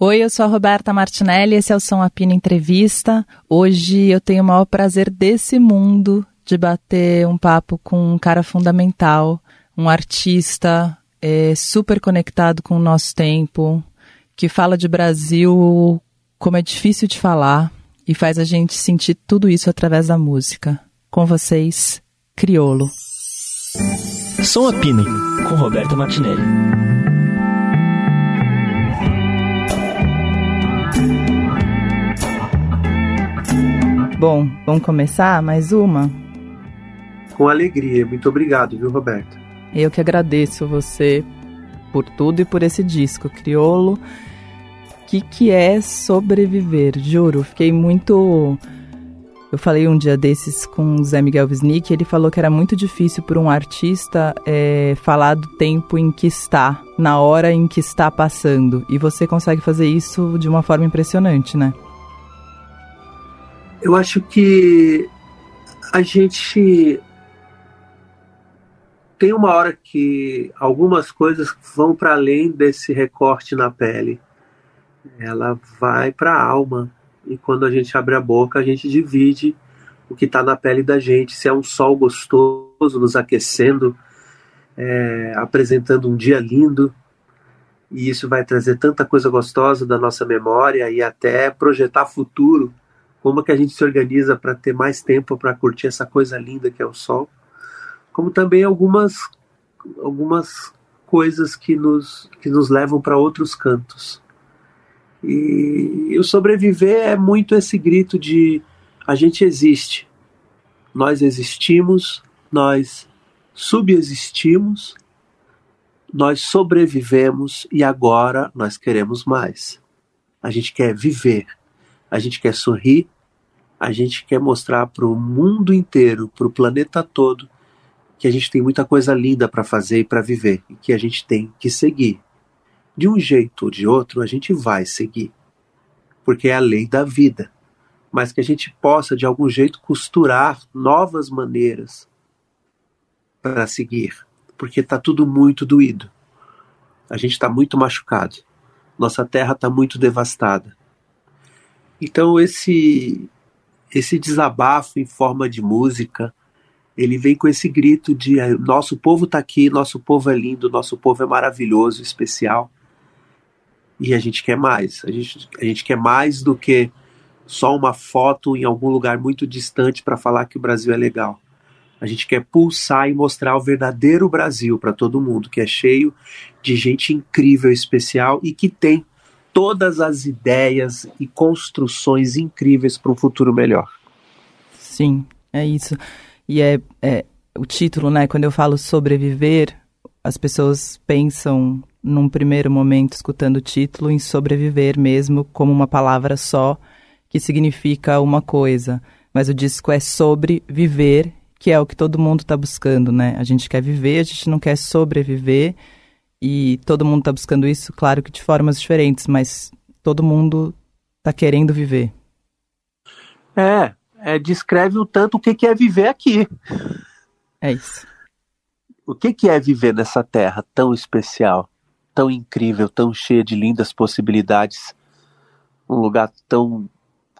Oi, eu sou a Roberta Martinelli, esse é o Som Apino Entrevista. Hoje eu tenho o maior prazer desse mundo de bater um papo com um cara fundamental, um artista é, super conectado com o nosso tempo, que fala de Brasil como é difícil de falar e faz a gente sentir tudo isso através da música. Com vocês, Criolo. Som Apino, com Roberta Martinelli. Bom, vamos começar mais uma? Com alegria. Muito obrigado, viu, Roberto? Eu que agradeço você por tudo e por esse disco, Criolo. O que, que é sobreviver? Juro, fiquei muito. Eu falei um dia desses com o Zé Miguel Wisnik, ele falou que era muito difícil para um artista é, falar do tempo em que está, na hora em que está passando. E você consegue fazer isso de uma forma impressionante, né? Eu acho que a gente tem uma hora que algumas coisas vão para além desse recorte na pele. Ela vai para a alma. E quando a gente abre a boca, a gente divide o que está na pele da gente. Se é um sol gostoso nos aquecendo, é, apresentando um dia lindo, e isso vai trazer tanta coisa gostosa da nossa memória e até projetar futuro como que a gente se organiza para ter mais tempo para curtir essa coisa linda que é o sol, como também algumas algumas coisas que nos que nos levam para outros cantos. E o sobreviver é muito esse grito de a gente existe. Nós existimos, nós subexistimos, nós sobrevivemos e agora nós queremos mais. A gente quer viver, a gente quer sorrir, a gente quer mostrar para o mundo inteiro, para o planeta todo, que a gente tem muita coisa linda para fazer e para viver, e que a gente tem que seguir. De um jeito ou de outro, a gente vai seguir, porque é a lei da vida. Mas que a gente possa, de algum jeito, costurar novas maneiras para seguir, porque está tudo muito doído. A gente está muito machucado. Nossa terra está muito devastada. Então, esse esse desabafo em forma de música, ele vem com esse grito de nosso povo está aqui, nosso povo é lindo, nosso povo é maravilhoso, especial. E a gente quer mais. A gente, a gente quer mais do que só uma foto em algum lugar muito distante para falar que o Brasil é legal. A gente quer pulsar e mostrar o verdadeiro Brasil para todo mundo, que é cheio de gente incrível, especial e que tem todas as ideias e construções incríveis para um futuro melhor. Sim, é isso. E é, é o título, né? Quando eu falo sobreviver, as pessoas pensam num primeiro momento, escutando o título, em sobreviver mesmo como uma palavra só que significa uma coisa. Mas o disco é sobre viver, que é o que todo mundo está buscando, né? A gente quer viver, a gente não quer sobreviver. E todo mundo está buscando isso, claro que de formas diferentes, mas todo mundo está querendo viver. É, é, descreve o tanto o que, que é viver aqui. É isso. O que, que é viver nessa terra tão especial, tão incrível, tão cheia de lindas possibilidades, um lugar tão,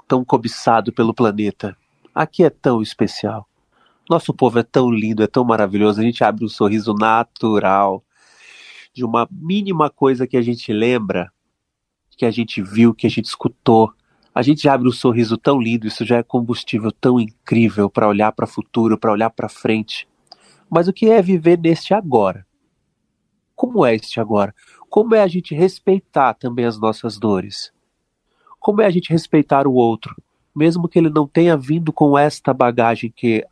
tão cobiçado pelo planeta. Aqui é tão especial. Nosso povo é tão lindo, é tão maravilhoso. A gente abre um sorriso natural de uma mínima coisa que a gente lembra, que a gente viu, que a gente escutou. A gente já abre um sorriso tão lindo, isso já é combustível tão incrível para olhar para o futuro, para olhar para frente. Mas o que é viver neste agora? Como é este agora? Como é a gente respeitar também as nossas dores? Como é a gente respeitar o outro, mesmo que ele não tenha vindo com esta bagagem que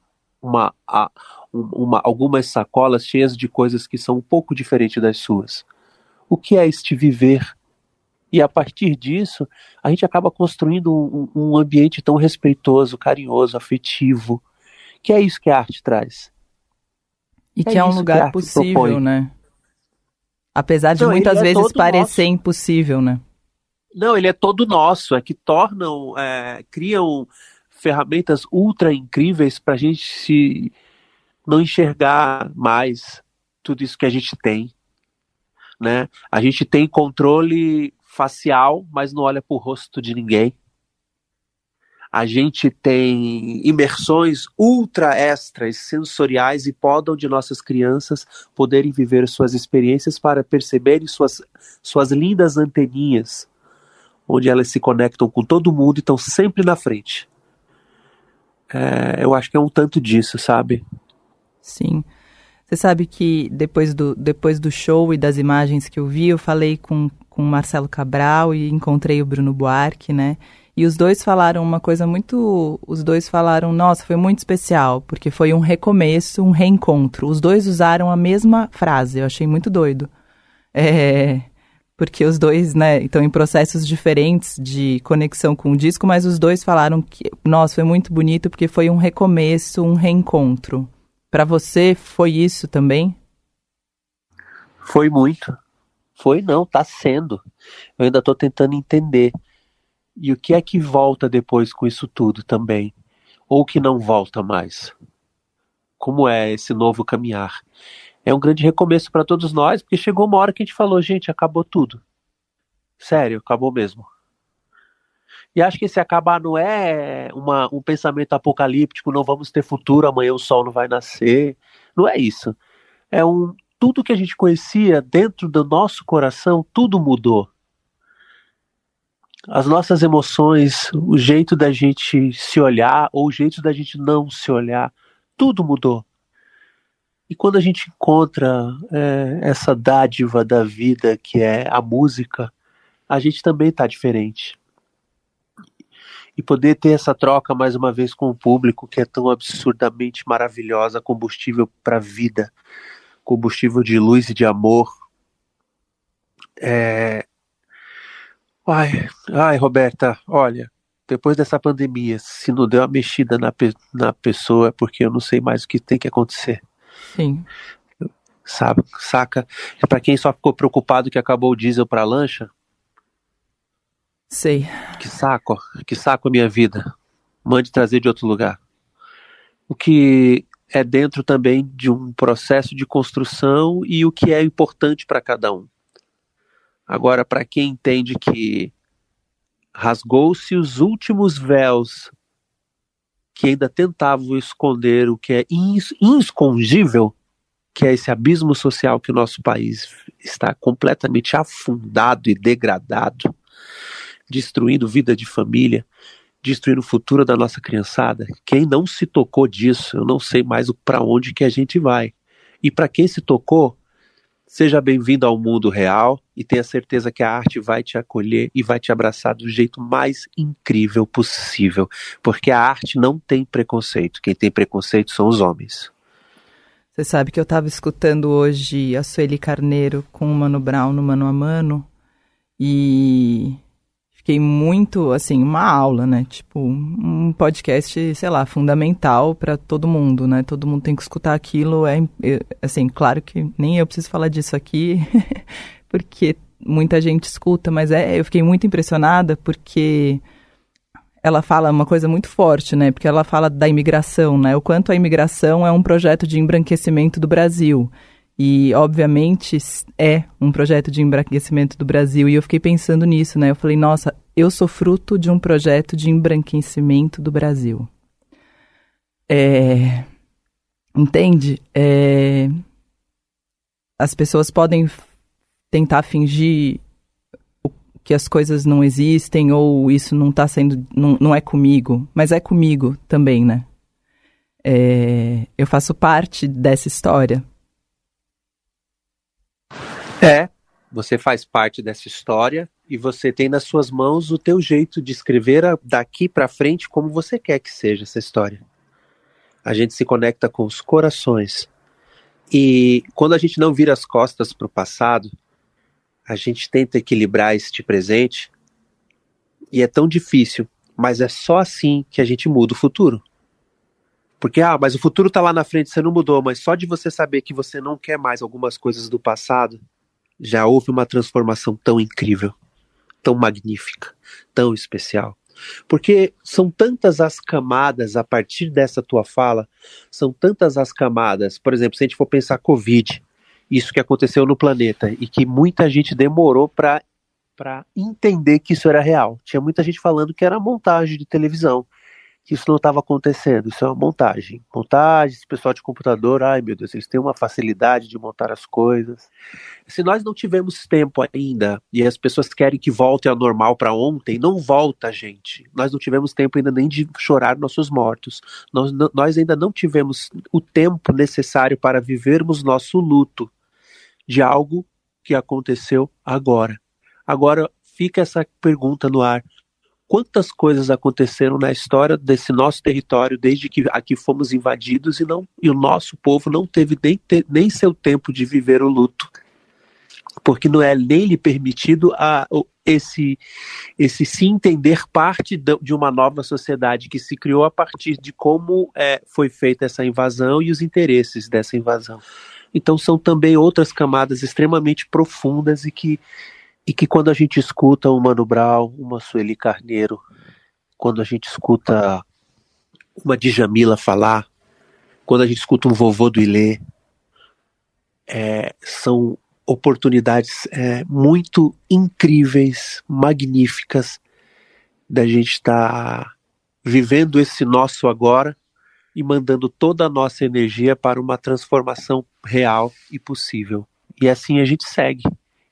uma, a, uma, algumas sacolas cheias de coisas que são um pouco diferentes das suas. O que é este viver? E a partir disso, a gente acaba construindo um, um ambiente tão respeitoso, carinhoso, afetivo, que é isso que a arte traz. E é que é um lugar possível, propõe. né? Apesar de Não, muitas é vezes parecer nosso. impossível, né? Não, ele é todo nosso, é que tornam, é, criam ferramentas ultra incríveis para a gente se não enxergar mais tudo isso que a gente tem. Né? A gente tem controle facial, mas não olha para o rosto de ninguém. A gente tem imersões ultra extras sensoriais e podam de nossas crianças poderem viver suas experiências para perceberem suas, suas lindas anteninhas, onde elas se conectam com todo mundo e estão sempre na frente. É, eu acho que é um tanto disso, sabe? Sim. Você sabe que depois do, depois do show e das imagens que eu vi, eu falei com, com o Marcelo Cabral e encontrei o Bruno Buarque, né? E os dois falaram uma coisa muito. Os dois falaram, nossa, foi muito especial, porque foi um recomeço, um reencontro. Os dois usaram a mesma frase, eu achei muito doido. É, porque os dois, né, estão em processos diferentes de conexão com o disco, mas os dois falaram que, nossa, foi muito bonito porque foi um recomeço, um reencontro. Para você foi isso também? Foi muito. Foi não, tá sendo. Eu ainda tô tentando entender. E o que é que volta depois com isso tudo também? Ou que não volta mais? Como é esse novo caminhar? É um grande recomeço para todos nós, porque chegou uma hora que a gente falou, gente, acabou tudo. Sério, acabou mesmo. E acho que esse acabar não é uma, um pensamento apocalíptico, não vamos ter futuro, amanhã o sol não vai nascer. Não é isso. É um tudo que a gente conhecia dentro do nosso coração, tudo mudou. As nossas emoções, o jeito da gente se olhar ou o jeito da gente não se olhar, tudo mudou. E quando a gente encontra é, essa dádiva da vida que é a música, a gente também está diferente e poder ter essa troca mais uma vez com o público que é tão absurdamente maravilhosa, combustível para a vida, combustível de luz e de amor. É... Ai, ai, Roberta, olha, depois dessa pandemia, se não deu uma mexida na, pe na pessoa, é porque eu não sei mais o que tem que acontecer. Sim. Sabe, saca? É para quem só ficou preocupado que acabou o diesel para lancha, Sei. Que saco, que saco a minha vida. Mande trazer de outro lugar. O que é dentro também de um processo de construção e o que é importante para cada um. Agora, para quem entende que rasgou-se os últimos véus que ainda tentavam esconder o que é inscondível, que é esse abismo social que o nosso país está completamente afundado e degradado, destruindo vida de família, destruindo o futuro da nossa criançada. Quem não se tocou disso, eu não sei mais para onde que a gente vai. E para quem se tocou, seja bem-vindo ao mundo real e tenha certeza que a arte vai te acolher e vai te abraçar do jeito mais incrível possível, porque a arte não tem preconceito. Quem tem preconceito são os homens. Você sabe que eu estava escutando hoje a Sueli Carneiro com o Mano Brown no Mano a Mano e fiquei muito, assim, uma aula, né? Tipo, um podcast, sei lá, fundamental para todo mundo, né? Todo mundo tem que escutar aquilo. É, assim, claro que nem eu preciso falar disso aqui, porque muita gente escuta, mas é, eu fiquei muito impressionada porque ela fala uma coisa muito forte, né? Porque ela fala da imigração, né? O quanto a imigração é um projeto de embranquecimento do Brasil. E, obviamente, é um projeto de embranquecimento do Brasil. E eu fiquei pensando nisso, né? Eu falei, nossa, eu sou fruto de um projeto de embranquecimento do Brasil. É, entende? É, as pessoas podem tentar fingir que as coisas não existem ou isso não está sendo, não, não é comigo, mas é comigo também, né? É, eu faço parte dessa história. É, você faz parte dessa história e você tem nas suas mãos o teu jeito de escrever daqui para frente como você quer que seja essa história. A gente se conecta com os corações. E quando a gente não vira as costas para o passado, a gente tenta equilibrar este presente e é tão difícil, mas é só assim que a gente muda o futuro. Porque, ah, mas o futuro está lá na frente, você não mudou, mas só de você saber que você não quer mais algumas coisas do passado, já houve uma transformação tão incrível, tão magnífica, tão especial. Porque são tantas as camadas a partir dessa tua fala, são tantas as camadas. Por exemplo, se a gente for pensar Covid, isso que aconteceu no planeta e que muita gente demorou para entender que isso era real. Tinha muita gente falando que era montagem de televisão, que isso não estava acontecendo, isso é uma montagem. Montagem, esse pessoal de computador, ai meu Deus, eles têm uma facilidade de montar as coisas. Se nós não tivemos tempo ainda e as pessoas querem que volte ao normal para ontem, não volta, gente. Nós não tivemos tempo ainda nem de chorar nossos mortos. Nós, nós ainda não tivemos o tempo necessário para vivermos nosso luto de algo que aconteceu agora. Agora fica essa pergunta no ar quantas coisas aconteceram na história desse nosso território desde que aqui fomos invadidos e não e o nosso povo não teve nem, nem seu tempo de viver o luto. Porque não é nem lhe permitido a, esse esse se entender parte de uma nova sociedade que se criou a partir de como é, foi feita essa invasão e os interesses dessa invasão. Então são também outras camadas extremamente profundas e que e que quando a gente escuta uma Mano Brown, uma Sueli Carneiro, quando a gente escuta uma Djamila falar, quando a gente escuta um vovô do Ilê, é, são oportunidades é, muito incríveis, magníficas, da gente estar tá vivendo esse nosso agora e mandando toda a nossa energia para uma transformação real e possível. E assim a gente segue.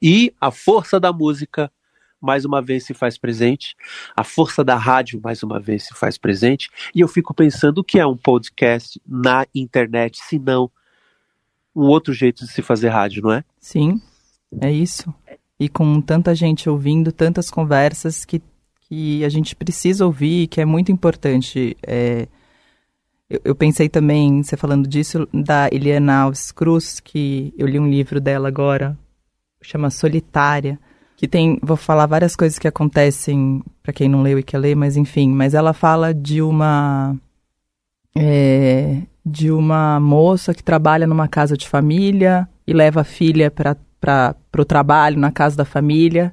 E a força da música mais uma vez se faz presente, a força da rádio mais uma vez se faz presente, e eu fico pensando o que é um podcast na internet, se não um outro jeito de se fazer rádio, não é? Sim, é isso. E com tanta gente ouvindo, tantas conversas que, que a gente precisa ouvir, que é muito importante. É, eu, eu, pensei também, você falando disso, da Eliana Alves Cruz, que eu li um livro dela agora, chama Solitária, que tem, vou falar várias coisas que acontecem para quem não leu e quer ler, mas enfim, mas ela fala de uma é, de uma moça que trabalha numa casa de família e leva a filha para o trabalho na casa da família.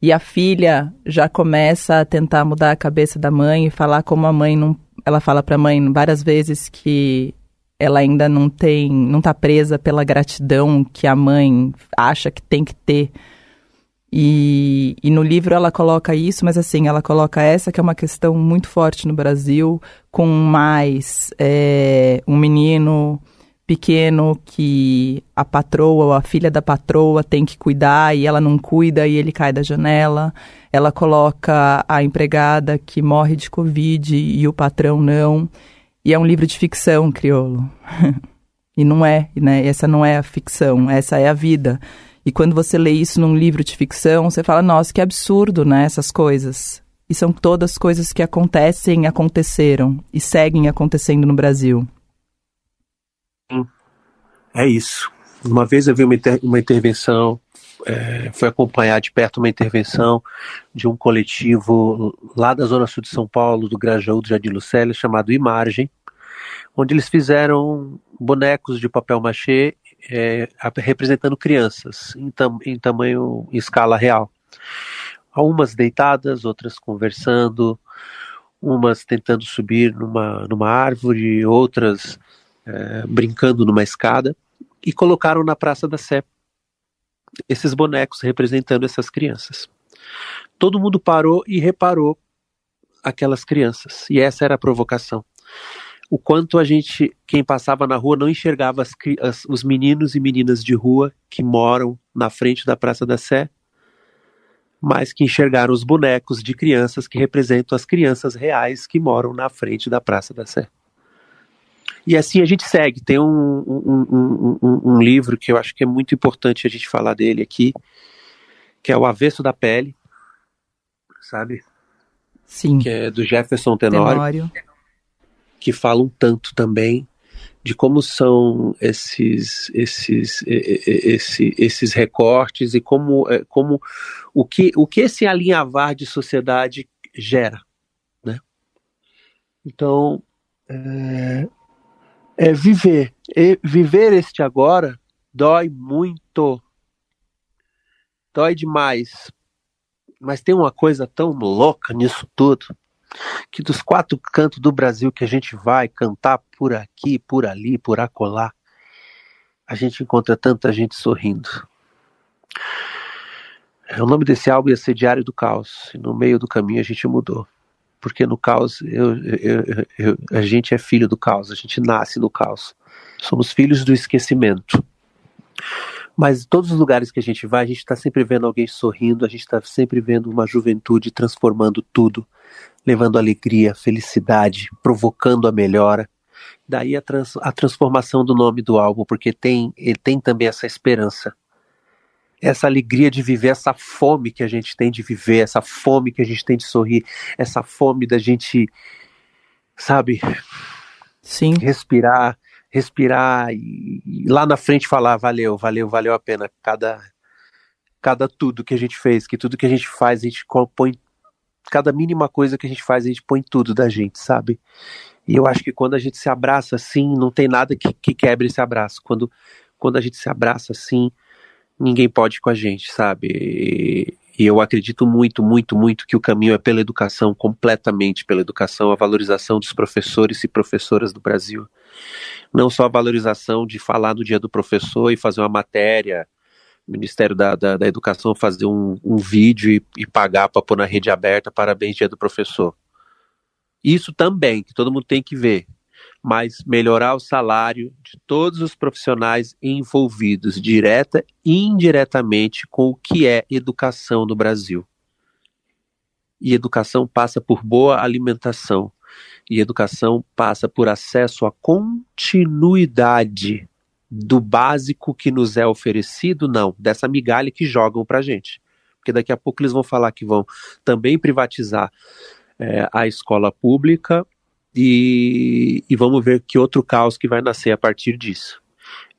E a filha já começa a tentar mudar a cabeça da mãe e falar como a mãe não. Ela fala para a mãe várias vezes que ela ainda não tem, não está presa pela gratidão que a mãe acha que tem que ter. E, e, no livro ela coloca isso, mas assim, ela coloca essa que é uma questão muito forte no Brasil, com mais é, um menino pequeno que a patroa ou a filha da patroa tem que cuidar e ela não cuida e ele cai da janela. Ela coloca a empregada que morre de Covid e o patrão não. E é um livro de ficção, crioulo. e não é, né? Essa não é a ficção, essa é a vida. E quando você lê isso num livro de ficção, você fala, nossa, que absurdo, né? Essas coisas. E são todas coisas que acontecem, aconteceram e seguem acontecendo no Brasil. É isso. Uma vez eu vi uma, inter uma intervenção, é, foi acompanhar de perto uma intervenção de um coletivo lá da Zona Sul de São Paulo, do Grajaú, do Jardim Lucélia, chamado Imargem, onde eles fizeram bonecos de papel machê é, representando crianças em, tam em tamanho, em escala real. Umas deitadas, outras conversando, umas tentando subir numa, numa árvore, outras é, brincando numa escada e colocaram na Praça da Sé esses bonecos representando essas crianças. Todo mundo parou e reparou aquelas crianças, e essa era a provocação. O quanto a gente, quem passava na rua, não enxergava as, as, os meninos e meninas de rua que moram na frente da Praça da Sé, mas que enxergaram os bonecos de crianças que representam as crianças reais que moram na frente da Praça da Sé. E assim a gente segue. Tem um, um, um, um, livro que eu acho que é muito importante a gente falar dele aqui, que é O Avesso da Pele, sabe? Sim. Que é do Jefferson Tenório, Tenório. que fala um tanto também de como são esses esses esse, esses recortes e como é, como o que o que esse alinhavar de sociedade gera, né? Então é, é viver. E viver este agora dói muito. Dói demais. Mas tem uma coisa tão louca nisso tudo, que dos quatro cantos do Brasil que a gente vai cantar por aqui, por ali, por acolá, a gente encontra tanta gente sorrindo. O nome desse álbum ia ser Diário do Caos. E no meio do caminho a gente mudou. Porque no caos, eu, eu, eu, a gente é filho do caos, a gente nasce no caos. Somos filhos do esquecimento. Mas todos os lugares que a gente vai, a gente está sempre vendo alguém sorrindo, a gente está sempre vendo uma juventude transformando tudo, levando alegria, felicidade, provocando a melhora. Daí a, trans, a transformação do nome do álbum, porque tem, ele tem também essa esperança, essa alegria de viver, essa fome que a gente tem de viver, essa fome que a gente tem de sorrir, essa fome da gente, sabe? Sim. Respirar, respirar e, e, lá na frente falar valeu, valeu, valeu a pena cada cada tudo que a gente fez, que tudo que a gente faz a gente põe cada mínima coisa que a gente faz a gente põe tudo da gente, sabe? E eu acho que quando a gente se abraça assim, não tem nada que, que quebre esse abraço. Quando quando a gente se abraça assim, ninguém pode com a gente, sabe? E, e eu acredito muito, muito, muito que o caminho é pela educação, completamente pela educação, a valorização dos professores e professoras do Brasil não só a valorização de falar no dia do professor e fazer uma matéria, o Ministério da, da, da Educação fazer um, um vídeo e, e pagar para pôr na rede aberta, parabéns dia do professor. Isso também, que todo mundo tem que ver, mas melhorar o salário de todos os profissionais envolvidos, direta e indiretamente, com o que é educação no Brasil. E educação passa por boa alimentação, e educação passa por acesso à continuidade do básico que nos é oferecido, não, dessa migalha que jogam para gente. Porque daqui a pouco eles vão falar que vão também privatizar é, a escola pública e, e vamos ver que outro caos que vai nascer a partir disso.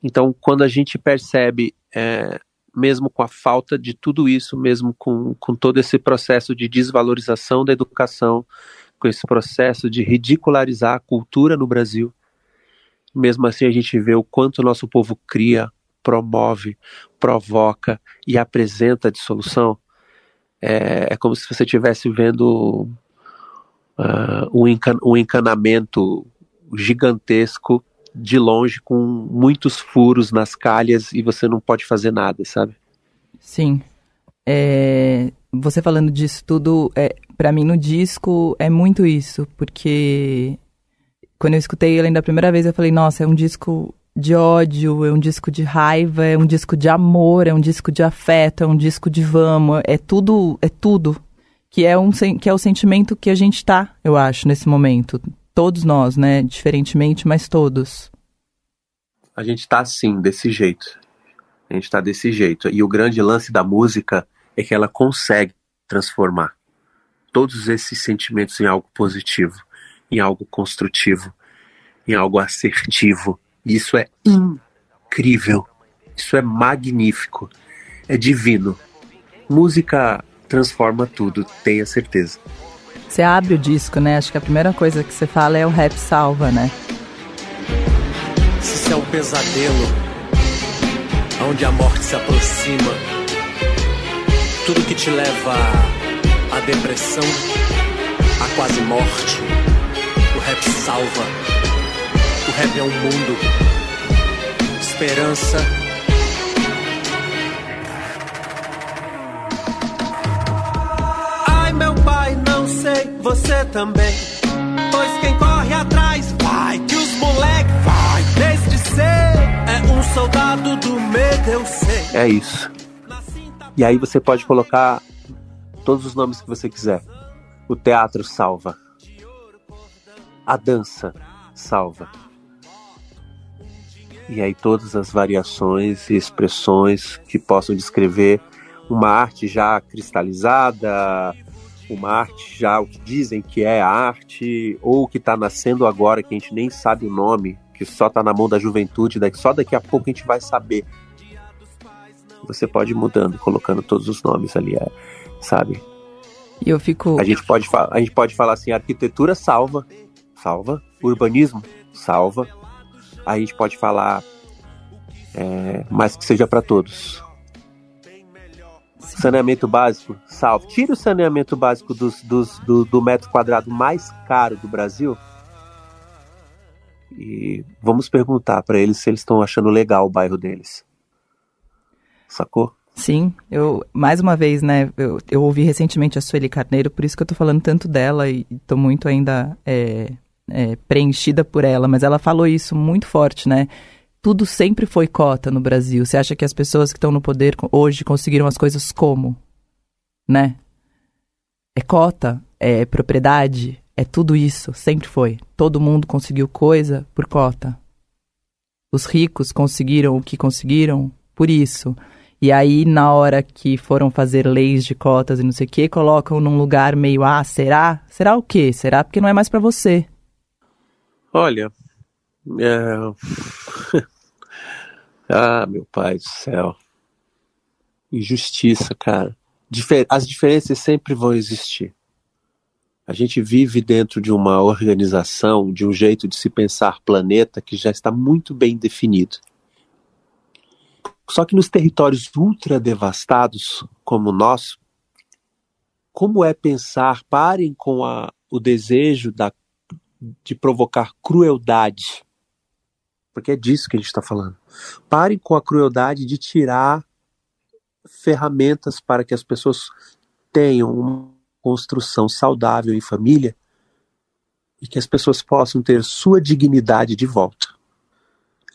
Então, quando a gente percebe, é, mesmo com a falta de tudo isso, mesmo com, com todo esse processo de desvalorização da educação, com esse processo de ridicularizar a cultura no Brasil. Mesmo assim, a gente vê o quanto o nosso povo cria, promove, provoca e apresenta de solução. É, é como se você estivesse vendo uh, um, encan um encanamento gigantesco de longe, com muitos furos nas calhas e você não pode fazer nada, sabe? Sim. É, você falando disso tudo, é, para mim no disco é muito isso, porque quando eu escutei ele ainda a primeira vez eu falei, nossa, é um disco de ódio, é um disco de raiva, é um disco de amor, é um disco de afeto, é um disco de vamos, é tudo, é tudo que é um que é o sentimento que a gente tá, eu acho, nesse momento. Todos nós, né, diferentemente, mas todos. A gente tá assim, desse jeito. A gente tá desse jeito. E o grande lance da música é que ela consegue transformar todos esses sentimentos em algo positivo, em algo construtivo, em algo assertivo. Isso é incrível. Isso é magnífico. É divino. Música transforma tudo, tenha certeza. Você abre o disco, né? Acho que a primeira coisa que você fala é o rap salva, né? Se isso é um pesadelo, onde a morte se aproxima, tudo que te leva a depressão, a quase morte. O rap salva. O rap é um mundo. Esperança. Você também. Pois quem corre atrás vai, que os moleque vai. Desde ser é um soldado do medo, eu sei. É isso. E aí você pode colocar todos os nomes que você quiser. O teatro salva. A dança salva. E aí todas as variações e expressões que possam descrever uma arte já cristalizada, uma arte já o que dizem que é arte, ou que está nascendo agora, que a gente nem sabe o nome, que só está na mão da juventude, só daqui a pouco a gente vai saber. Você pode ir mudando, colocando todos os nomes ali. É sabe? E eu fico. A gente pode, a gente pode falar assim: arquitetura salva, salva. Urbanismo, salva. A gente pode falar, é, mas que seja para todos. Saneamento básico, salva. Tira o saneamento básico dos, dos, do, do metro quadrado mais caro do Brasil. E vamos perguntar para eles se eles estão achando legal o bairro deles. Sacou? Sim, eu, mais uma vez, né, eu, eu ouvi recentemente a Sueli Carneiro, por isso que eu tô falando tanto dela e tô muito ainda é, é, preenchida por ela, mas ela falou isso muito forte, né? Tudo sempre foi cota no Brasil. Você acha que as pessoas que estão no poder hoje conseguiram as coisas como? Né? É cota, é propriedade, é tudo isso, sempre foi. Todo mundo conseguiu coisa por cota. Os ricos conseguiram o que conseguiram por isso. E aí, na hora que foram fazer leis de cotas e não sei o que, colocam num lugar meio, ah, será? Será o quê? Será porque não é mais para você? Olha, é... ah, meu pai do céu. Injustiça, cara. As diferenças sempre vão existir. A gente vive dentro de uma organização, de um jeito de se pensar planeta que já está muito bem definido. Só que nos territórios ultra devastados como o nosso, como é pensar, parem com a, o desejo da, de provocar crueldade, porque é disso que a gente está falando. Parem com a crueldade de tirar ferramentas para que as pessoas tenham construção saudável em família e que as pessoas possam ter sua dignidade de volta.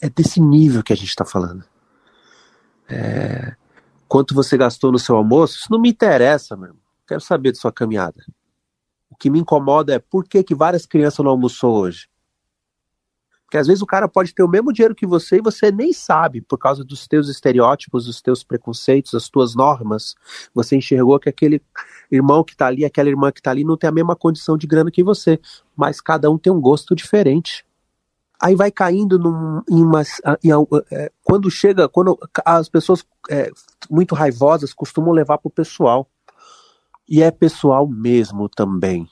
É desse nível que a gente está falando. É... Quanto você gastou no seu almoço, isso não me interessa, meu irmão. Quero saber de sua caminhada. O que me incomoda é por que, que várias crianças não almoçou hoje. Porque às vezes o cara pode ter o mesmo dinheiro que você e você nem sabe, por causa dos teus estereótipos, dos teus preconceitos, das tuas normas. Você enxergou que aquele irmão que está ali, aquela irmã que está ali, não tem a mesma condição de grana que você. Mas cada um tem um gosto diferente. Aí vai caindo num, em uma. Em, é, quando chega, quando as pessoas é, muito raivosas costumam levar para o pessoal. E é pessoal mesmo também.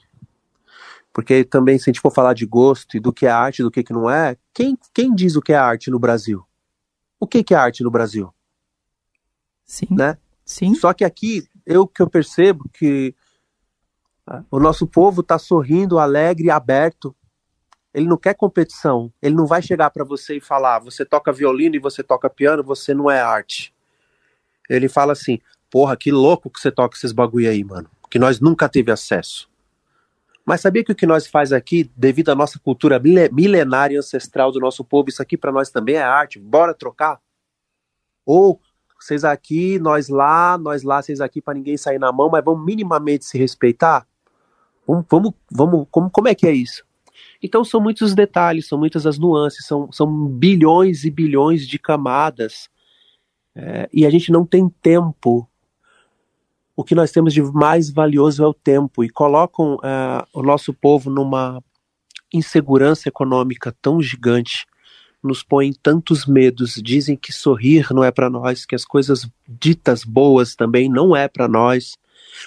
Porque também, se a gente for falar de gosto e do que é arte e do que, que não é, quem, quem diz o que é arte no Brasil? O que, que é arte no Brasil? Sim. Né? Sim. Só que aqui, eu que eu percebo que ah, o nosso povo está sorrindo, alegre, aberto. Ele não quer competição. Ele não vai chegar para você e falar: você toca violino e você toca piano, você não é arte. Ele fala assim: porra, que louco que você toca esses bagulho aí, mano. Que nós nunca teve acesso. Mas sabia que o que nós faz aqui, devido à nossa cultura milenária e ancestral do nosso povo, isso aqui para nós também é arte? Bora trocar? Ou vocês aqui, nós lá, nós lá, vocês aqui para ninguém sair na mão, mas vamos minimamente se respeitar? Vamos, vamos, vamos como, como é que é isso? Então são muitos detalhes, são muitas as nuances, são, são bilhões e bilhões de camadas. É, e a gente não tem tempo o que nós temos de mais valioso é o tempo e colocam uh, o nosso povo numa insegurança econômica tão gigante, nos põem tantos medos, dizem que sorrir não é para nós, que as coisas ditas boas também não é para nós.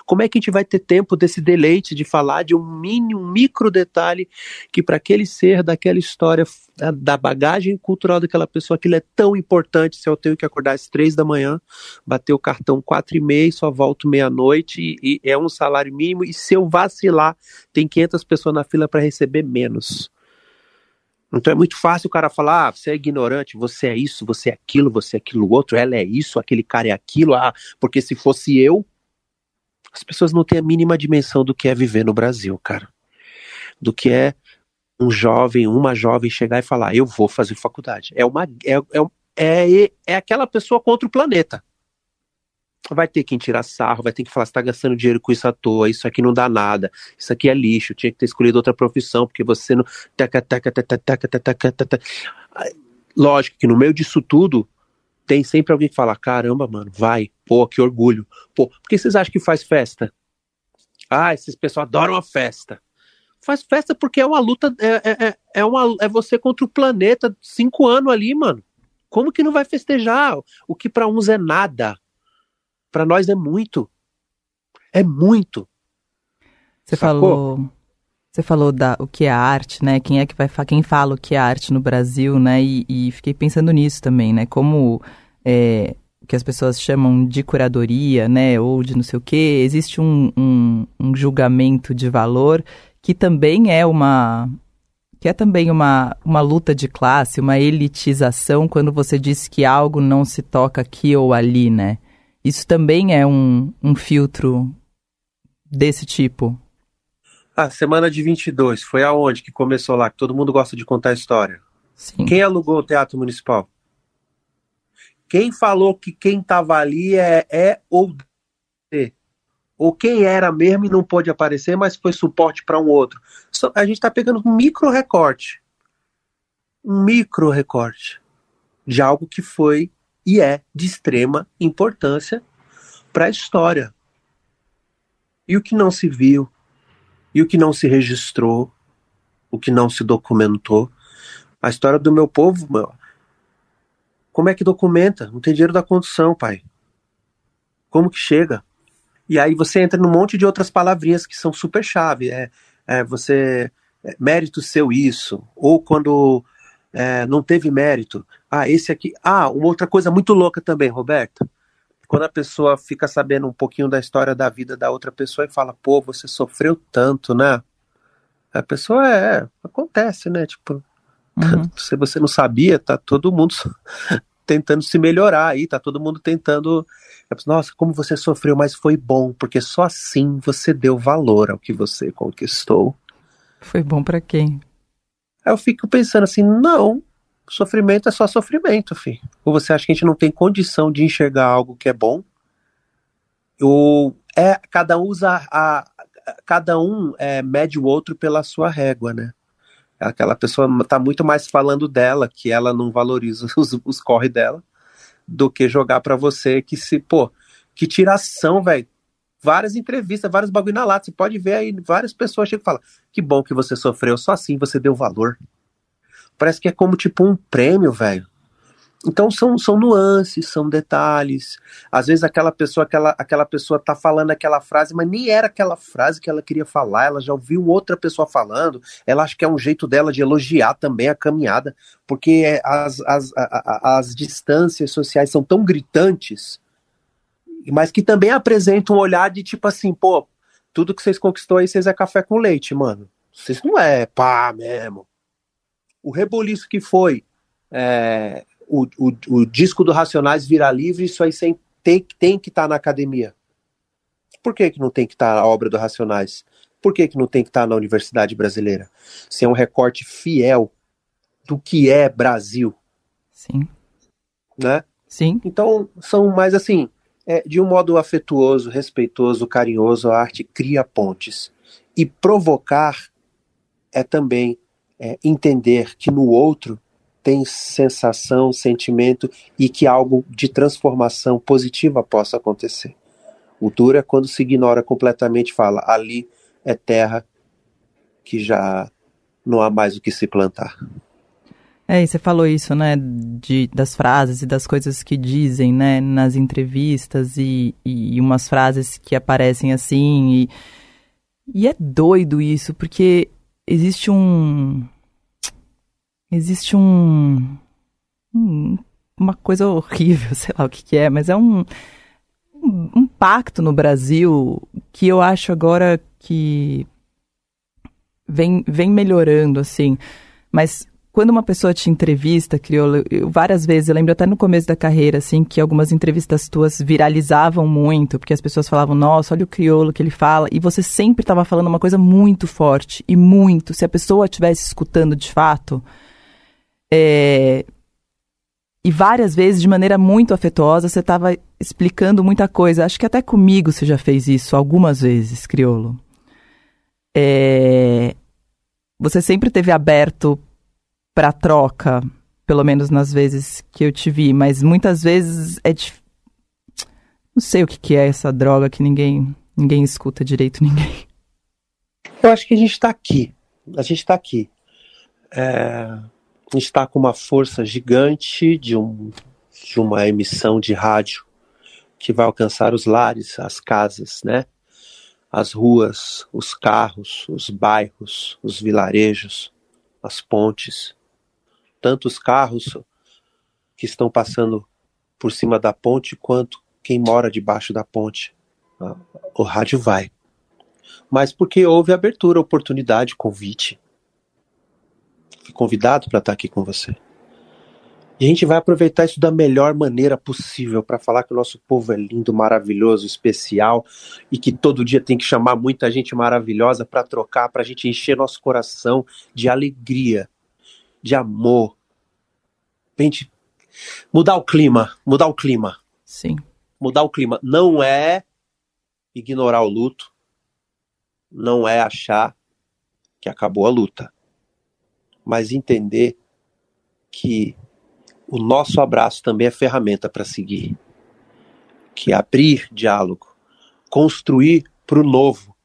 Como é que a gente vai ter tempo desse deleite de falar de um mini, um micro detalhe que para aquele ser, daquela história, da bagagem cultural daquela pessoa, aquilo é tão importante se eu tenho que acordar às três da manhã, bater o cartão quatro e meia, só volto meia-noite e, e é um salário mínimo e se eu vacilar, tem 500 pessoas na fila para receber menos. Então é muito fácil o cara falar, ah, você é ignorante, você é isso, você é aquilo, você é aquilo outro, ela é isso, aquele cara é aquilo, ah, porque se fosse eu, as pessoas não têm a mínima dimensão do que é viver no Brasil, cara. Do que é um jovem, uma jovem chegar e falar, eu vou fazer faculdade. É uma é, é, é, é aquela pessoa contra o planeta. Vai ter quem tirar sarro, vai ter que falar, você tá gastando dinheiro com isso à toa, isso aqui não dá nada, isso aqui é lixo, tinha que ter escolhido outra profissão, porque você não. Lógico que no meio disso tudo, tem sempre alguém que fala: caramba, mano, vai, pô, que orgulho. Pô, por que vocês acham que faz festa? Ah, esses pessoal adoram a festa. Faz festa porque é uma luta, é, é, é, é, uma, é você contra o planeta, cinco anos ali, mano. Como que não vai festejar? O que para uns é nada, para nós é muito. É muito. Você Sacou? falou você falou da o que é arte, né? Quem é que vai quem fala o que é arte no Brasil, né? E, e fiquei pensando nisso também, né? Como é, que as pessoas chamam de curadoria, né? Ou de não sei o quê. Existe um, um, um julgamento de valor que também é uma que é também uma, uma luta de classe, uma elitização quando você diz que algo não se toca aqui ou ali, né? Isso também é um, um filtro desse tipo? A semana de 22, foi aonde que começou lá, que todo mundo gosta de contar história? Sim. Quem alugou o Teatro Municipal? Quem falou que quem estava ali é, é ou D? Ou quem era mesmo e não pôde aparecer, mas foi suporte para um outro? A gente está pegando um micro recorte. Um micro recorte de algo que foi e é de extrema importância para a história. E o que não se viu, e o que não se registrou, o que não se documentou. A história do meu povo, meu, como é que documenta? Não tem dinheiro da condução, pai. Como que chega? E aí você entra num monte de outras palavrinhas que são super chave. É, é você é, mérito seu isso, ou quando é, não teve mérito. Ah, esse aqui. Ah, uma outra coisa muito louca também, Roberta. Quando a pessoa fica sabendo um pouquinho da história da vida da outra pessoa e fala, pô, você sofreu tanto, né? A pessoa é. Acontece, né? Tipo, uhum. se você não sabia, tá todo mundo tentando se melhorar aí, tá todo mundo tentando. Nossa, como você sofreu, mas foi bom, porque só assim você deu valor ao que você conquistou. Foi bom para quem? Aí eu fico pensando assim, não, sofrimento é só sofrimento, filho. Ou você acha que a gente não tem condição de enxergar algo que é bom? Ou é, cada um usa a, cada um é, mede o outro pela sua régua, né? Aquela pessoa tá muito mais falando dela, que ela não valoriza os, os corre dela, do que jogar para você que se, pô, que tiração, velho várias entrevistas, vários bagulho na lata. Você pode ver aí, várias pessoas chegam e falam: que bom que você sofreu, só assim você deu valor. Parece que é como tipo um prêmio, velho. Então são, são nuances, são detalhes. Às vezes aquela pessoa, aquela, aquela pessoa tá falando aquela frase, mas nem era aquela frase que ela queria falar, ela já ouviu outra pessoa falando, ela acha que é um jeito dela de elogiar também a caminhada, porque as, as, as, as distâncias sociais são tão gritantes mas que também apresenta um olhar de tipo assim, pô, tudo que vocês conquistou aí, vocês é café com leite, mano. Vocês não é pá mesmo. O reboliço que foi é, o, o, o, disco do Racionais virar livre, isso aí sem, tem, tem que estar tá na academia. Por que, que não tem que estar tá a obra do Racionais? Por que, que não tem que estar tá na Universidade Brasileira? Se é um recorte fiel do que é Brasil. Sim. Né? Sim. Então, são mais assim, é, de um modo afetuoso, respeitoso, carinhoso, a arte cria pontes. E provocar é também é, entender que no outro tem sensação, sentimento e que algo de transformação positiva possa acontecer. O duro é quando se ignora completamente, fala ali é terra que já não há mais o que se plantar. É, e você falou isso, né, de, das frases e das coisas que dizem, né, nas entrevistas e, e umas frases que aparecem assim e, e é doido isso, porque existe um... Existe um, um uma coisa horrível, sei lá o que, que é, mas é um, um, um pacto no Brasil que eu acho agora que vem, vem melhorando, assim. Mas quando uma pessoa te entrevista, criou várias vezes, eu lembro até no começo da carreira, assim, que algumas entrevistas tuas viralizavam muito, porque as pessoas falavam, nossa, olha o crioulo que ele fala, e você sempre estava falando uma coisa muito forte, e muito, se a pessoa estivesse escutando de fato, é... e várias vezes, de maneira muito afetuosa, você estava explicando muita coisa, acho que até comigo você já fez isso algumas vezes, crioulo. É... Você sempre teve aberto para troca, pelo menos nas vezes que eu te vi, mas muitas vezes é dif... não sei o que, que é essa droga que ninguém ninguém escuta direito ninguém. Eu acho que a gente está aqui, a gente está aqui. É... a gente está com uma força gigante de, um, de uma emissão de rádio que vai alcançar os lares, as casas, né? As ruas, os carros, os bairros, os vilarejos, as pontes tantos carros que estão passando por cima da ponte quanto quem mora debaixo da ponte. Ah, o rádio vai. Mas porque houve abertura, oportunidade, convite. Fui convidado para estar aqui com você. E a gente vai aproveitar isso da melhor maneira possível para falar que o nosso povo é lindo, maravilhoso, especial e que todo dia tem que chamar muita gente maravilhosa para trocar, para a gente encher nosso coração de alegria, de amor. Pra gente mudar o clima, mudar o clima. Sim. Mudar o clima não é ignorar o luto, não é achar que acabou a luta, mas entender que o nosso abraço também é ferramenta para seguir. Que é abrir diálogo, construir para o novo.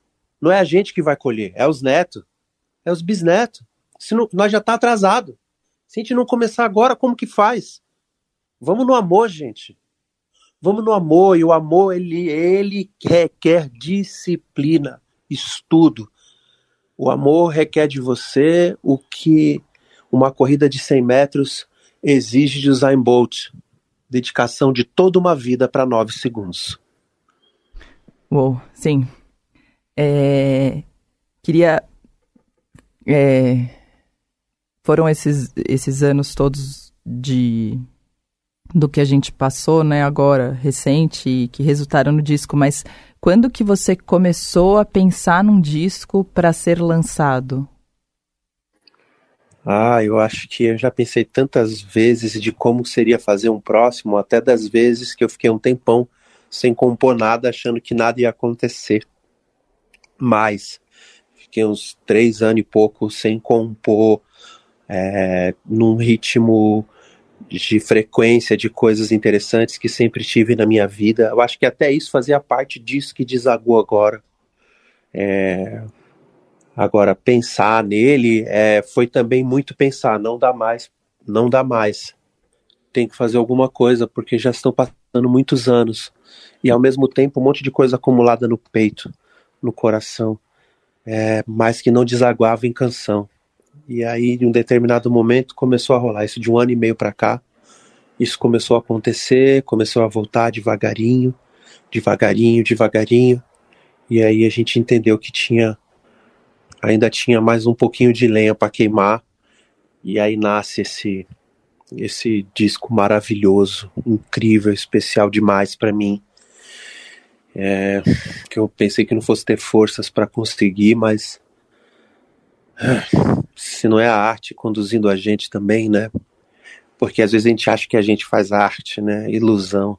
Não é a gente que vai colher, é os netos, é os bisnetos. Se não, nós já tá atrasado. Se a gente não começar agora, como que faz? Vamos no amor, gente. Vamos no amor, e o amor ele, ele requer disciplina, estudo. O amor requer de você o que uma corrida de 100 metros exige de Usain Bolt dedicação de toda uma vida para nove segundos. Uou, sim. É, queria. É, foram esses, esses anos todos de do que a gente passou, né, agora, recente, que resultaram no disco, mas quando que você começou a pensar num disco para ser lançado? Ah, eu acho que eu já pensei tantas vezes de como seria fazer um próximo, até das vezes que eu fiquei um tempão sem compor nada, achando que nada ia acontecer. Mas fiquei uns três anos e pouco sem compor é, num ritmo de frequência de coisas interessantes que sempre tive na minha vida. Eu acho que até isso fazia parte disso que desagou agora. É, Agora, pensar nele é, foi também muito pensar, não dá mais, não dá mais. Tem que fazer alguma coisa, porque já estão passando muitos anos. E ao mesmo tempo, um monte de coisa acumulada no peito, no coração, é, mas que não desaguava em canção. E aí, em um determinado momento, começou a rolar isso de um ano e meio para cá. Isso começou a acontecer, começou a voltar devagarinho, devagarinho, devagarinho. E aí a gente entendeu que tinha ainda tinha mais um pouquinho de lenha para queimar e aí nasce esse esse disco maravilhoso, incrível, especial demais para mim. É, que eu pensei que não fosse ter forças para conseguir, mas se não é a arte conduzindo a gente também, né? Porque às vezes a gente acha que a gente faz arte, né? Ilusão.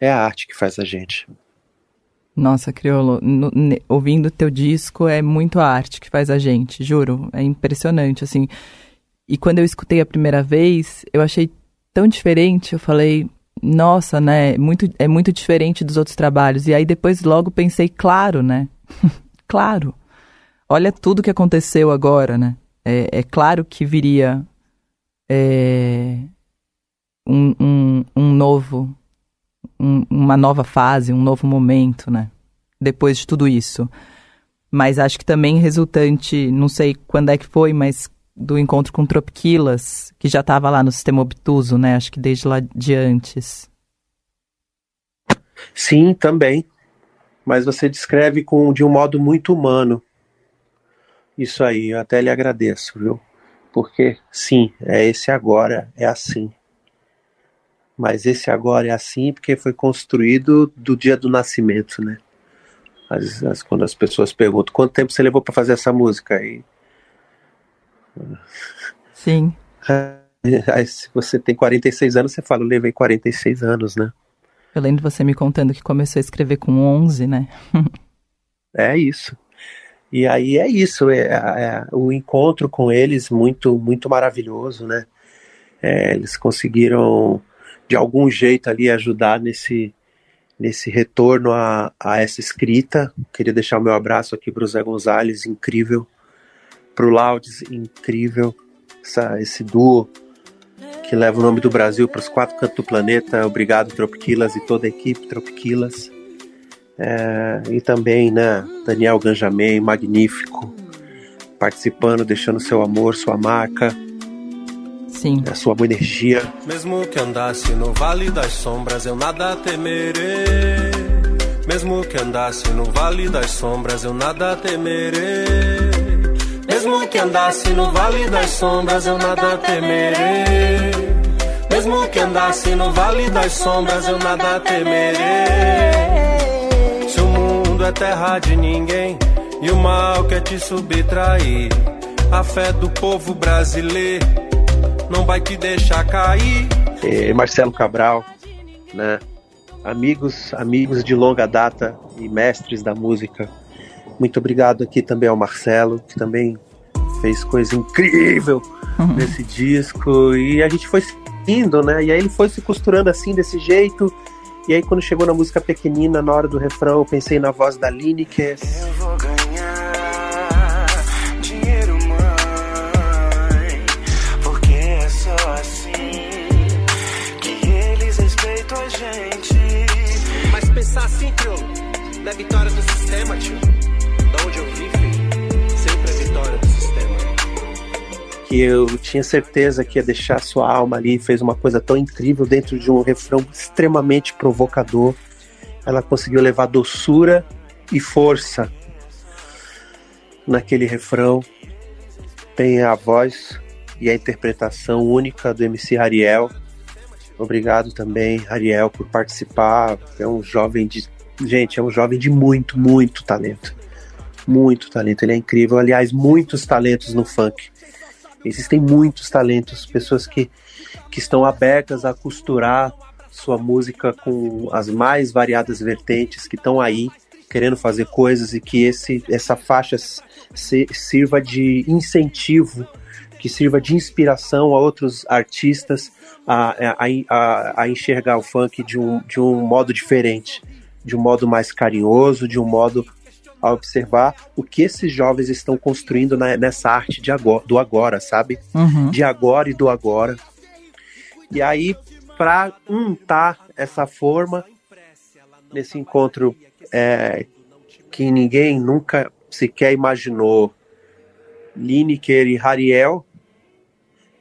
É a arte que faz a gente. Nossa, Criolo, no, ne, ouvindo teu disco é muito a arte que faz a gente, juro. É impressionante, assim. E quando eu escutei a primeira vez, eu achei tão diferente, eu falei, nossa, né, muito, é muito diferente dos outros trabalhos. E aí depois logo pensei, claro, né? claro. Olha tudo que aconteceu agora, né? É, é claro que viria é, um, um, um novo um, uma nova fase, um novo momento, né? Depois de tudo isso. Mas acho que também resultante, não sei quando é que foi, mas do encontro com Tropiquilas, que já estava lá no sistema obtuso, né? Acho que desde lá de antes. Sim, também. Mas você descreve com, de um modo muito humano. Isso aí, eu até lhe agradeço, viu? Porque, sim, é esse agora, é assim mas esse agora é assim porque foi construído do dia do nascimento, né? Às, vezes, quando as pessoas perguntam quanto tempo você levou para fazer essa música aí. Sim. Aí, se você tem 46 anos, você fala, eu levei 46 anos, né? Eu lembro você me contando que começou a escrever com 11, né? é isso. E aí é isso, é, é, o encontro com eles muito muito maravilhoso, né? É, eles conseguiram de algum jeito ali ajudar nesse, nesse retorno a, a essa escrita. Queria deixar o meu abraço aqui para o Zé Gonzalez, incrível, para o Laudes, incrível, essa, esse duo que leva o nome do Brasil para os quatro cantos do planeta. Obrigado, Tropiquilas e toda a equipe Tropiquilas. É, e também, né, Daniel Ganjamin, magnífico, participando, deixando seu amor, sua marca. Sim. A sua boa energia. Mesmo que andasse no vale das sombras, eu nada temerei. Mesmo que andasse no vale das sombras, eu nada temerei. Mesmo que andasse no vale das sombras, eu nada temerei. Mesmo que andasse no vale das sombras, eu nada temerei. É terra de ninguém e o mal quer te subtrair, a fé do povo brasileiro não vai te deixar cair. E Marcelo Cabral, né? Amigos, amigos de longa data e mestres da música. Muito obrigado aqui também ao Marcelo, que também fez coisa incrível uhum. nesse disco. E a gente foi indo, né? E aí ele foi se costurando assim, desse jeito. E aí quando chegou na música pequenina, na hora do refrão, eu pensei na voz da Lineker. Eu vou ganhar dinheiro, mãe, porque é só assim que eles respeitam a gente. Mas pensar assim, tio, na vitória do sistema, tio. Que eu tinha certeza que ia deixar sua alma ali, fez uma coisa tão incrível dentro de um refrão extremamente provocador. Ela conseguiu levar doçura e força naquele refrão. Tem a voz e a interpretação única do MC Ariel. Obrigado também, Ariel, por participar. É um jovem de. Gente, é um jovem de muito, muito talento. Muito talento. Ele é incrível. Aliás, muitos talentos no funk. Existem muitos talentos, pessoas que, que estão abertas a costurar sua música com as mais variadas vertentes, que estão aí querendo fazer coisas e que esse, essa faixa se, sirva de incentivo, que sirva de inspiração a outros artistas a, a, a, a enxergar o funk de um, de um modo diferente, de um modo mais carinhoso, de um modo a observar o que esses jovens estão construindo na, nessa arte de agora, do agora, sabe? Uhum. De agora e do agora. E aí, para untar essa forma, nesse encontro é, que ninguém nunca sequer imaginou, Lineker e Hariel,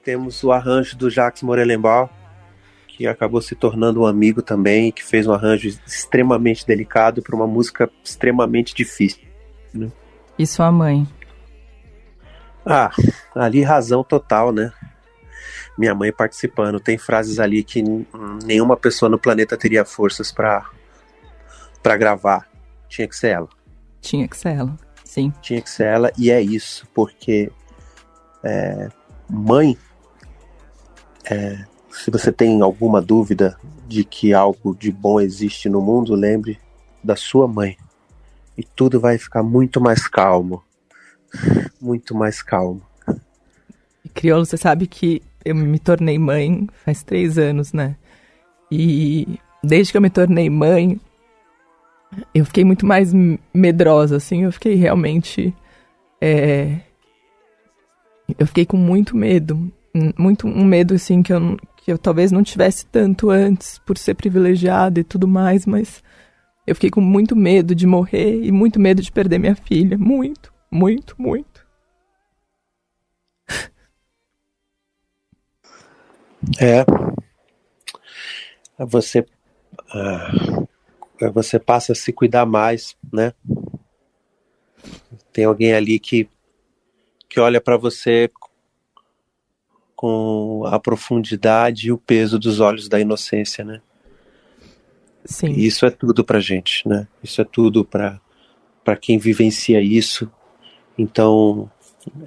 temos o arranjo do Jacques Morelenbaum, que acabou se tornando um amigo também, que fez um arranjo extremamente delicado para uma música extremamente difícil. Né? E sua mãe? Ah, ali razão total, né? Minha mãe participando. Tem frases ali que nenhuma pessoa no planeta teria forças para para gravar. Tinha que ser ela. Tinha que ser ela, sim. Tinha que ser ela, e é isso, porque é, mãe é, se você tem alguma dúvida de que algo de bom existe no mundo, lembre da sua mãe. E tudo vai ficar muito mais calmo. Muito mais calmo. E Criolo, você sabe que eu me tornei mãe faz três anos, né? E desde que eu me tornei mãe, eu fiquei muito mais medrosa, assim. Eu fiquei realmente. É... Eu fiquei com muito medo. Muito um medo, assim, que eu, que eu talvez não tivesse tanto antes por ser privilegiada e tudo mais, mas eu fiquei com muito medo de morrer e muito medo de perder minha filha. Muito, muito, muito. É. Você. Uh, você passa a se cuidar mais, né? Tem alguém ali que, que olha para você com a profundidade e o peso dos olhos da inocência, né? Sim. E isso é tudo pra gente, né? Isso é tudo para para quem vivencia isso. Então,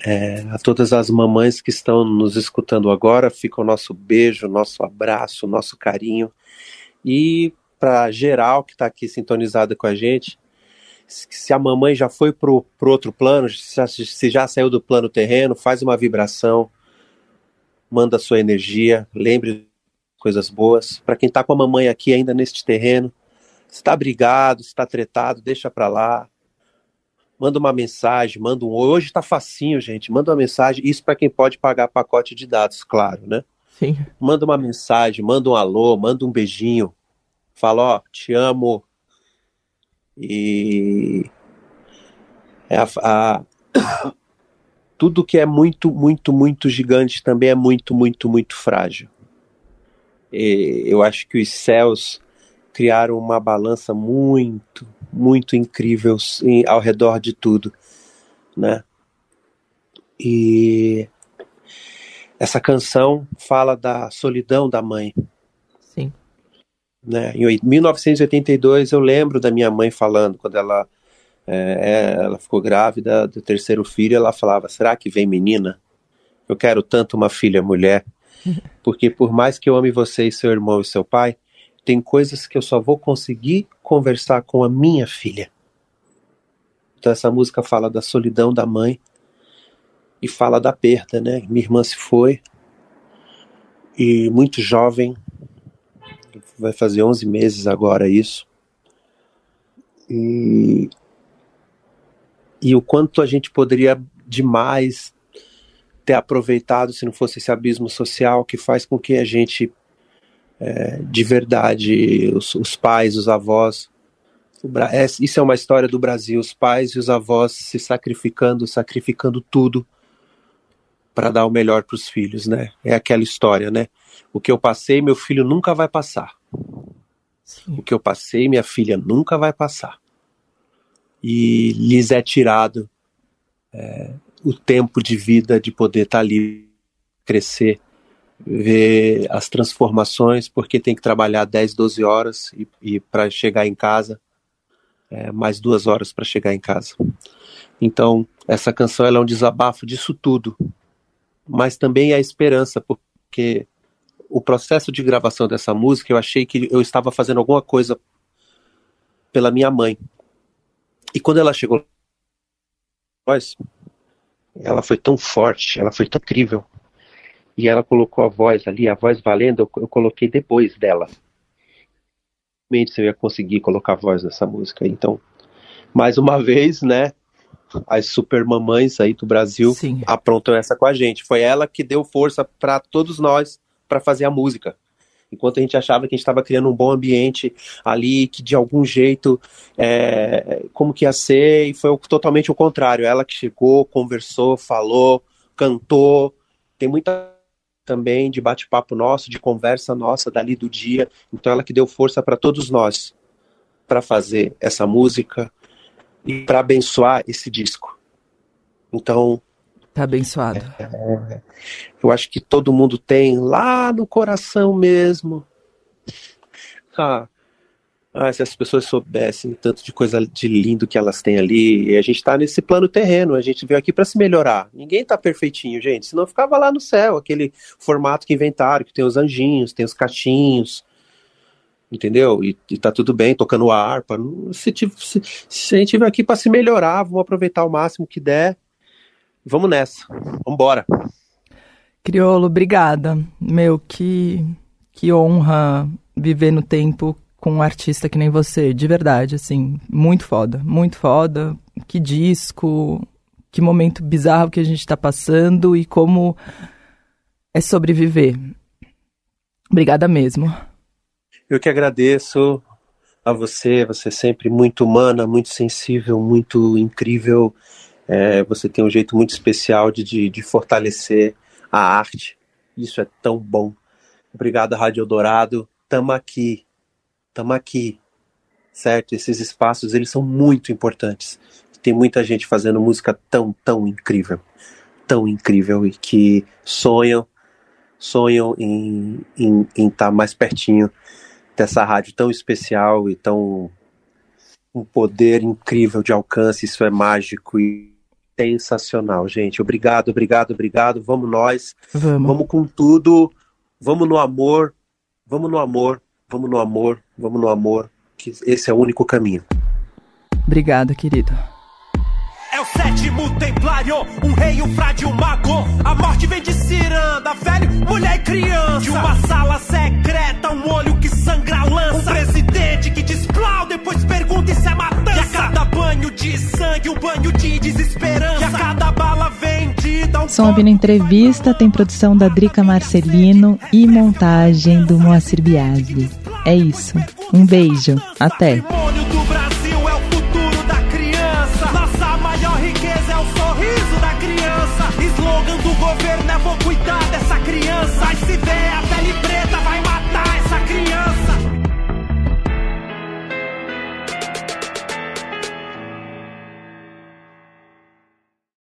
é, a todas as mamães que estão nos escutando agora, fica o nosso beijo, nosso abraço, nosso carinho. E para geral que está aqui sintonizada com a gente, se a mamãe já foi pro, pro outro plano, se já saiu do plano terreno, faz uma vibração, manda sua energia, lembre coisas boas. Para quem está com a mamãe aqui ainda neste terreno, está brigado, está tretado, deixa para lá. Manda uma mensagem, manda um hoje está facinho, gente. Manda uma mensagem, isso para quem pode pagar pacote de dados, claro, né? Sim. Manda uma mensagem, manda um alô, manda um beijinho. Fala, ó, te amo. E é a, a tudo que é muito, muito, muito gigante também é muito, muito, muito frágil. E eu acho que os céus criaram uma balança muito, muito incrível ao redor de tudo, né? E essa canção fala da solidão da mãe. Sim. Né? Em 1982 eu lembro da minha mãe falando quando ela é, ela ficou grávida do terceiro filho, ela falava: será que vem menina? Eu quero tanto uma filha mulher, porque por mais que eu ame você e seu irmão e seu pai, tem coisas que eu só vou conseguir conversar com a minha filha. Então essa música fala da solidão da mãe e fala da perda, né? Minha irmã se foi e muito jovem, vai fazer 11 meses agora isso. E, e o quanto a gente poderia demais ter aproveitado se não fosse esse abismo social que faz com que a gente, é, de verdade, os, os pais, os avós, é, isso é uma história do Brasil, os pais e os avós se sacrificando, sacrificando tudo para dar o melhor para os filhos, né? É aquela história, né? O que eu passei, meu filho nunca vai passar. Sim. O que eu passei, minha filha nunca vai passar. E lhes é tirado é, o tempo de vida de poder estar tá ali, crescer, ver as transformações, porque tem que trabalhar 10, 12 horas e, e para chegar em casa, é, mais duas horas para chegar em casa. Então, essa canção é um desabafo disso tudo, mas também é esperança, porque o processo de gravação dessa música eu achei que eu estava fazendo alguma coisa pela minha mãe. E quando ela chegou, ela foi tão forte, ela foi tão incrível. E ela colocou a voz ali, a voz valendo, eu, eu coloquei depois dela. Realmente eu ia conseguir colocar a voz nessa música. Então, mais uma vez, né? as super mamães aí do Brasil Sim. aprontam essa com a gente. Foi ela que deu força para todos nós para fazer a música. Enquanto a gente achava que a gente estava criando um bom ambiente ali, que de algum jeito, é, como que ia ser, e foi totalmente o contrário. Ela que chegou, conversou, falou, cantou. Tem muita também de bate-papo nosso, de conversa nossa dali do dia. Então ela que deu força para todos nós para fazer essa música, e para abençoar esse disco. Então. Tá abençoado. É, eu acho que todo mundo tem lá no coração mesmo. Ah, ah, se as pessoas soubessem tanto de coisa de lindo que elas têm ali, e a gente está nesse plano terreno, a gente veio aqui para se melhorar. Ninguém está perfeitinho, gente, senão ficava lá no céu, aquele formato que inventaram, que tem os anjinhos, tem os cachinhos, entendeu? E, e tá tudo bem, tocando a harpa. Se, se, se a gente veio aqui para se melhorar, vamos aproveitar o máximo que der. Vamos nessa. Vamos embora. Criolo, obrigada. Meu, que, que honra viver no tempo com um artista que nem você, de verdade, assim, muito foda, muito foda. Que disco, que momento bizarro que a gente tá passando e como é sobreviver. Obrigada mesmo. Eu que agradeço a você, você é sempre muito humana, muito sensível, muito incrível. É, você tem um jeito muito especial de, de, de, fortalecer a arte. Isso é tão bom. Obrigado, Rádio Eldorado. Tamo aqui. Tamo aqui. Certo? Esses espaços, eles são muito importantes. Tem muita gente fazendo música tão, tão incrível. Tão incrível e que sonham, sonham em estar em, em tá mais pertinho dessa rádio tão especial e tão um poder incrível de alcance, isso é mágico e sensacional, gente. Obrigado, obrigado, obrigado. Vamos nós. Vamos. Vamos com tudo. Vamos no amor. Vamos no amor. Vamos no amor. Vamos no amor. Que esse é o único caminho. Obrigada, querido. É o sétimo templário, um rei, um frade, um mago. A morte vem de ciranda, velho, mulher e criança. De uma sala secreta, um olho que sangra lança. Um presidente que desplau, depois pergunta se é matança. E a cada banho de sangue, um banho de desesperança. E a cada bala vendida, um Som Ouvindo Entrevista tem produção da Drica Marcelino e montagem do Moacir Biasi. É isso. Um beijo. Até. Pagando o governo, é eu vou cuidar dessa criança. Aí se vê